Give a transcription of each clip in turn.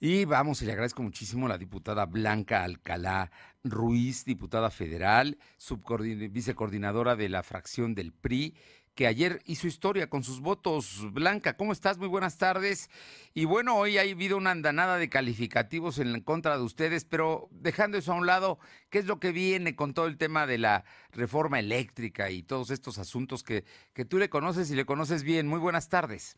Y vamos, y le agradezco muchísimo a la diputada Blanca Alcalá Ruiz, diputada federal, vicecoordinadora de la fracción del PRI, que ayer hizo historia con sus votos. Blanca, ¿cómo estás? Muy buenas tardes. Y bueno, hoy ha habido una andanada de calificativos en contra de ustedes, pero dejando eso a un lado, ¿qué es lo que viene con todo el tema de la reforma eléctrica y todos estos asuntos que, que tú le conoces y le conoces bien? Muy buenas tardes.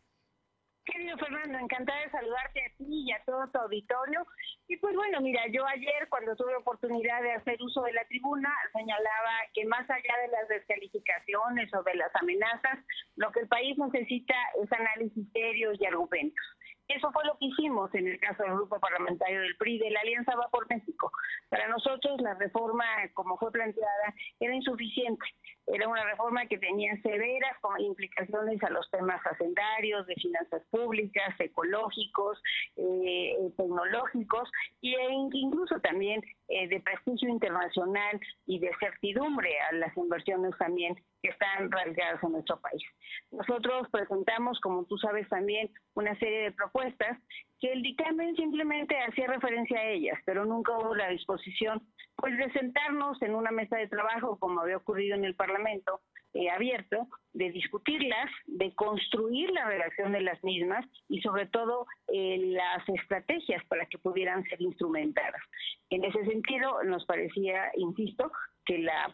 Querido Fernando, encantada de saludarte a ti y a todo tu auditorio. Y pues bueno, mira, yo ayer cuando tuve oportunidad de hacer uso de la tribuna, señalaba que más allá de las descalificaciones o de las amenazas, lo que el país necesita es análisis serios y argumentos. Eso fue lo que hicimos en el caso del grupo parlamentario del PRI, de la Alianza Va por México. Para nosotros la reforma, como fue planteada, era insuficiente. Era una reforma que tenía severas implicaciones a los temas hacendarios, de finanzas públicas, ecológicos, eh, tecnológicos e incluso también eh, de prestigio internacional y de certidumbre a las inversiones también que están radicadas en nuestro país. Nosotros presentamos, como tú sabes también, una serie de propuestas que el dictamen simplemente hacía referencia a ellas, pero nunca hubo la disposición pues de sentarnos en una mesa de trabajo como había ocurrido en el Parlamento eh, abierto, de discutirlas, de construir la redacción de las mismas y sobre todo eh, las estrategias para que pudieran ser instrumentadas. En ese sentido, nos parecía, insisto, que la,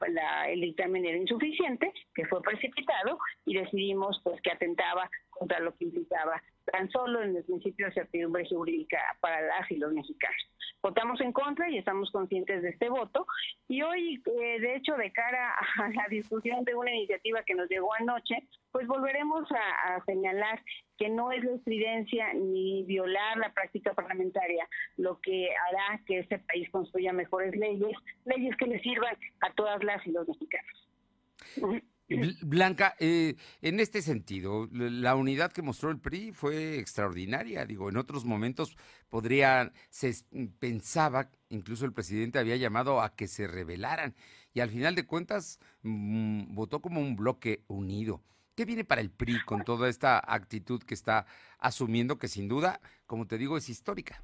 el dictamen era insuficiente, que fue precipitado y decidimos pues que atentaba contra lo que implicaba tan solo en el principio de certidumbre jurídica para las y los mexicanos. Votamos en contra y estamos conscientes de este voto. Y hoy, eh, de hecho, de cara a la discusión de una iniciativa que nos llegó anoche, pues volveremos a, a señalar que no es la estridencia ni violar la práctica parlamentaria lo que hará que este país construya mejores leyes, leyes que le sirvan a todas las y los mexicanos. Blanca, eh, en este sentido, la unidad que mostró el PRI fue extraordinaria. Digo, en otros momentos podría, se pensaba, incluso el presidente había llamado a que se rebelaran y al final de cuentas mm, votó como un bloque unido. ¿Qué viene para el PRI con toda esta actitud que está asumiendo que sin duda, como te digo, es histórica?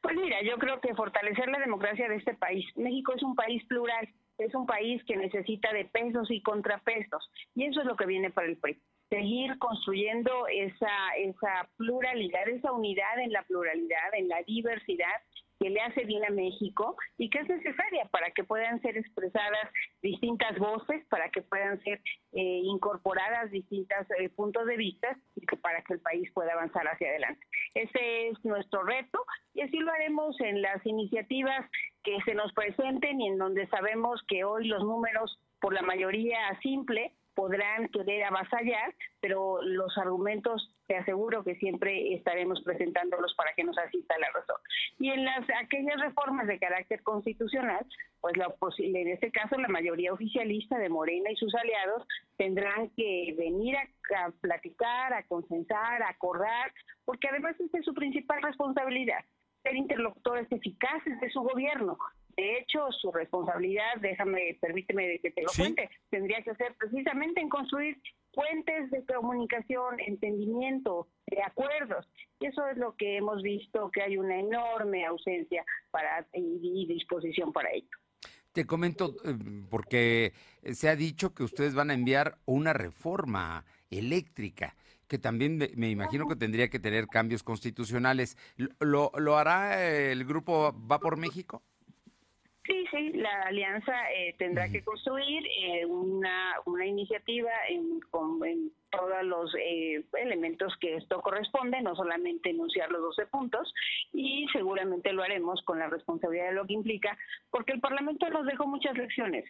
Pues mira, yo creo que fortalecer la democracia de este país. México es un país plural es un país que necesita de pesos y contrapesos. Y eso es lo que viene para el PRI. Seguir construyendo esa, pluralidad, esa unidad en la pluralidad, en la diversidad que le hace bien a México y que es necesaria para que puedan ser expresadas distintas voces, para que puedan ser eh, incorporadas distintos eh, puntos de vista y que para que el país pueda avanzar hacia adelante. Ese es nuestro reto y así lo haremos en las iniciativas que se nos presenten y en donde sabemos que hoy los números por la mayoría simple podrán querer avasallar, pero los argumentos te aseguro que siempre estaremos presentándolos para que nos asista la razón. Y en las aquellas reformas de carácter constitucional, pues la en este caso la mayoría oficialista de Morena y sus aliados tendrán que venir a, a platicar, a consensar, a acordar, porque además esta es su principal responsabilidad ser interlocutores eficaces de su gobierno. De hecho, su responsabilidad, déjame, permíteme que te lo cuente, tendría que ser precisamente en construir puentes de comunicación, entendimiento, de acuerdos. Y eso es lo que hemos visto, que hay una enorme ausencia para y disposición para ello. Te comento, eh, porque se ha dicho que ustedes van a enviar una reforma eléctrica que también me imagino que tendría que tener cambios constitucionales. ¿Lo, lo hará el grupo Va por México? Sí, sí, la alianza eh, tendrá que construir eh, una, una iniciativa en, con, todos los eh, elementos que esto corresponde, no solamente enunciar los 12 puntos, y seguramente lo haremos con la responsabilidad de lo que implica, porque el Parlamento nos dejó muchas lecciones,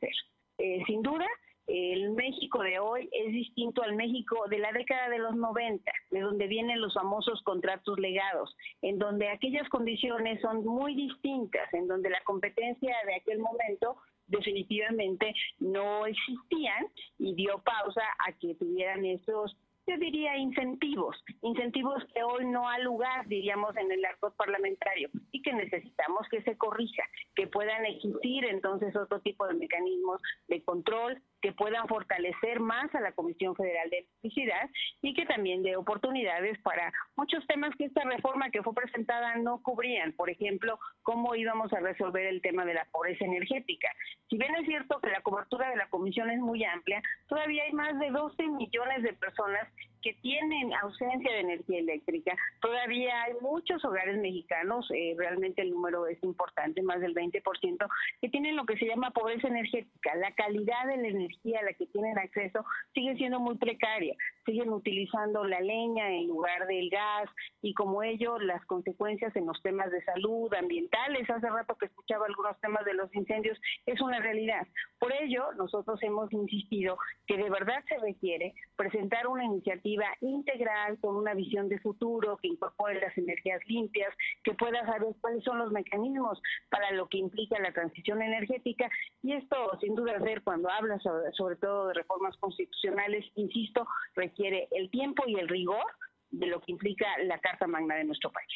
sin duda, el México de hoy es distinto al México de la década de los 90, de donde vienen los famosos contratos legados, en donde aquellas condiciones son muy distintas, en donde la competencia de aquel momento definitivamente no existían y dio pausa a que tuvieran esos yo diría incentivos, incentivos que hoy no ha lugar, diríamos, en el arco parlamentario y que necesitamos que se corrija, que puedan existir entonces otro tipo de mecanismos de control, que puedan fortalecer más a la Comisión Federal de Electricidad y que también dé oportunidades para muchos temas que esta reforma que fue presentada no cubrían. Por ejemplo, cómo íbamos a resolver el tema de la pobreza energética. Si bien es cierto que la cobertura de la Comisión es muy amplia, todavía hay más de 12 millones de personas que tienen ausencia de energía eléctrica. Todavía hay muchos hogares mexicanos, eh, realmente el número es importante, más del 20%, que tienen lo que se llama pobreza energética. La calidad de la energía a la que tienen acceso sigue siendo muy precaria. Siguen utilizando la leña en lugar del gas y como ello las consecuencias en los temas de salud, ambientales, hace rato que escuchaba algunos temas de los incendios, es una realidad. Por ello, nosotros hemos insistido que de verdad se requiere presentar una iniciativa integral con una visión de futuro que incorpore las energías limpias, que pueda saber cuáles son los mecanismos para lo que implica la transición energética y esto sin duda ver cuando habla sobre, sobre todo de reformas constitucionales, insisto, requiere el tiempo y el rigor de lo que implica la Carta Magna de nuestro país.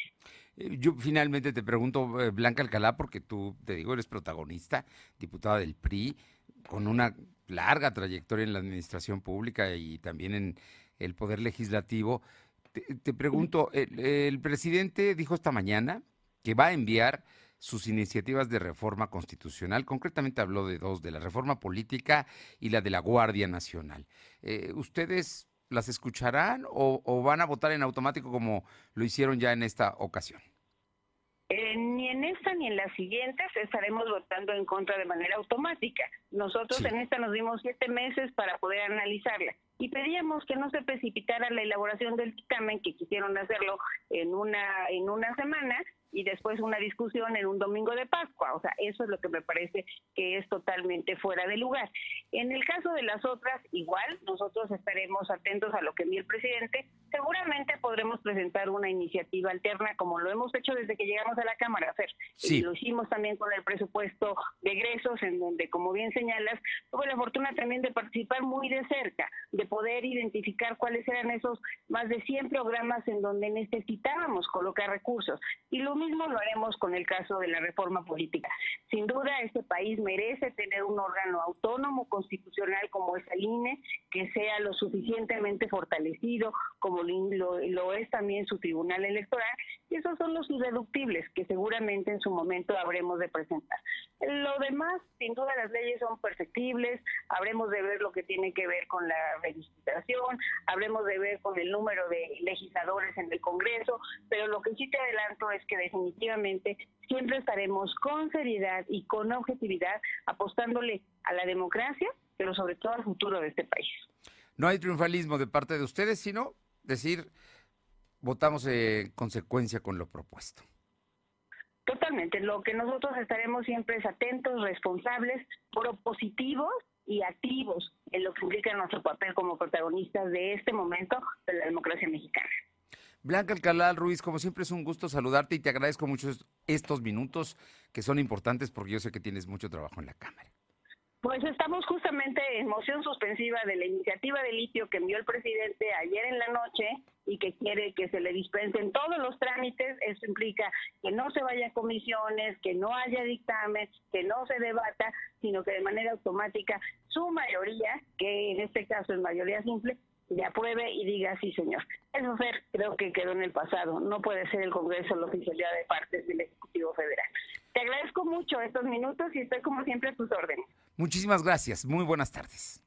Eh, yo finalmente te pregunto, eh, Blanca Alcalá, porque tú, te digo, eres protagonista, diputada del PRI, con una larga trayectoria en la administración pública y también en el Poder Legislativo. Te, pregunto, el, presidente dijo esta mañana que va a enviar sus iniciativas de reforma constitucional. Concretamente habló de dos, de la reforma política y la de la Guardia Nacional. Eh, ¿Ustedes las escucharán o, van a votar en automático como lo hicieron ya en esta ocasión? Eh, ni en esta ni en las siguientes estaremos votando en contra de manera automática. Nosotros en esta nos dimos siete meses para poder analizarla y pedíamos que no se precipitara la elaboración del dictamen, que quisieron hacerlo en una, en una semana, y después una discusión en un domingo de Pascua. O sea, eso es lo que me parece que es totalmente fuera de lugar. En el caso de las otras, igual, nosotros estaremos atentos a lo que envíe el presidente. Seguramente podremos presentar una iniciativa alterna, como lo hemos hecho desde que llegamos a la Cámara hacer. Y lo hicimos también con el presupuesto de egresos, en donde, como bien señalas, tuve la fortuna también de participar muy de cerca, de poder identificar cuáles eran esos más de 100 programas en donde necesitábamos colocar recursos. Y lo mismo lo haremos con el caso de la reforma política. Sin duda, este país merece tener un órgano autónomo constitucional como es el INE, que sea lo suficientemente fortalecido como lo, es también su tribunal electoral, y esos son los irreductibles que seguramente en su momento habremos de presentar. Lo demás, sin duda, las leyes son perfectibles, habremos de ver lo que tiene que ver con la registración, habremos de ver con el número de legisladores en el Congreso, pero lo que sí te adelanto es que definitivamente siempre estaremos con seriedad y con objetividad apostándole a la democracia, pero sobre todo al futuro de este país. No hay triunfalismo de parte de ustedes, sino decir, votamos en consecuencia con lo propuesto. Totalmente. Lo que nosotros estaremos siempre es atentos, responsables, propositivos y activos en lo que implica nuestro papel como protagonistas de este momento de la democracia mexicana. Blanca Alcalá Ruiz, como siempre es un gusto saludarte y te agradezco mucho estos minutos que son importantes porque yo sé que tienes mucho trabajo en la Cámara. Pues estamos justamente en moción suspensiva de la iniciativa de litio que envió el presidente ayer en la noche y que quiere que se le dispensen todos los trámites. Eso implica que no se vaya a comisiones, que no haya dictamen, que no se debata, sino que de manera automática su mayoría, que en este caso es mayoría simple, le apruebe y diga sí, señor. Eso creo que quedó en el pasado. No puede ser el Congreso la oficialidad de parte del Ejecutivo Federal. Te agradezco mucho estos minutos y estoy como siempre a tus órdenes. Muchísimas gracias. Muy buenas tardes.